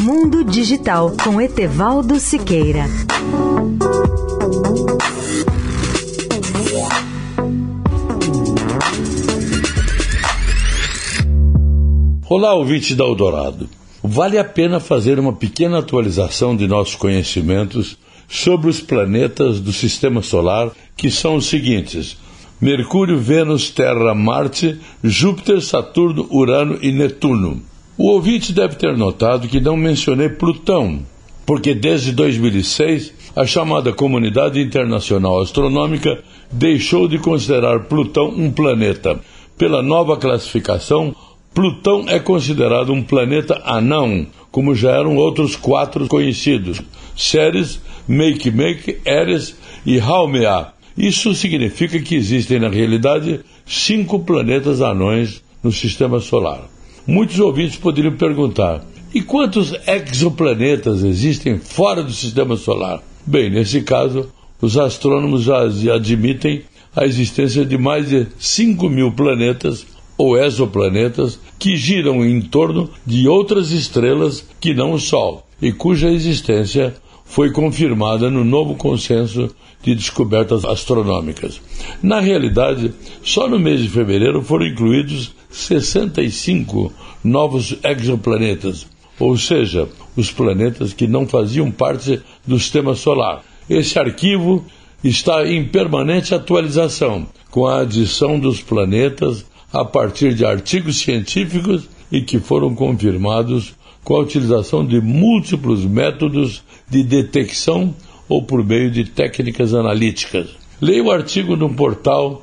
Mundo Digital com Etevaldo Siqueira. Olá, ouvinte da Eldorado. Vale a pena fazer uma pequena atualização de nossos conhecimentos sobre os planetas do Sistema Solar, que são os seguintes: Mercúrio, Vênus, Terra, Marte, Júpiter, Saturno, Urano e Netuno. O ouvinte deve ter notado que não mencionei Plutão, porque desde 2006 a chamada Comunidade Internacional Astronômica deixou de considerar Plutão um planeta. Pela nova classificação, Plutão é considerado um planeta anão, como já eram outros quatro conhecidos: Ceres, Make-Make, Eris e Haumea. Isso significa que existem, na realidade, cinco planetas anões no sistema solar. Muitos ouvintes poderiam perguntar: e quantos exoplanetas existem fora do sistema solar? Bem, nesse caso, os astrônomos já admitem a existência de mais de 5 mil planetas ou exoplanetas que giram em torno de outras estrelas que não o Sol e cuja existência foi confirmada no novo consenso de descobertas astronômicas. Na realidade, só no mês de fevereiro foram incluídos 65 novos exoplanetas, ou seja, os planetas que não faziam parte do sistema solar. Esse arquivo está em permanente atualização, com a adição dos planetas a partir de artigos científicos e que foram confirmados com a utilização de múltiplos métodos de detecção ou por meio de técnicas analíticas. Leia o artigo no portal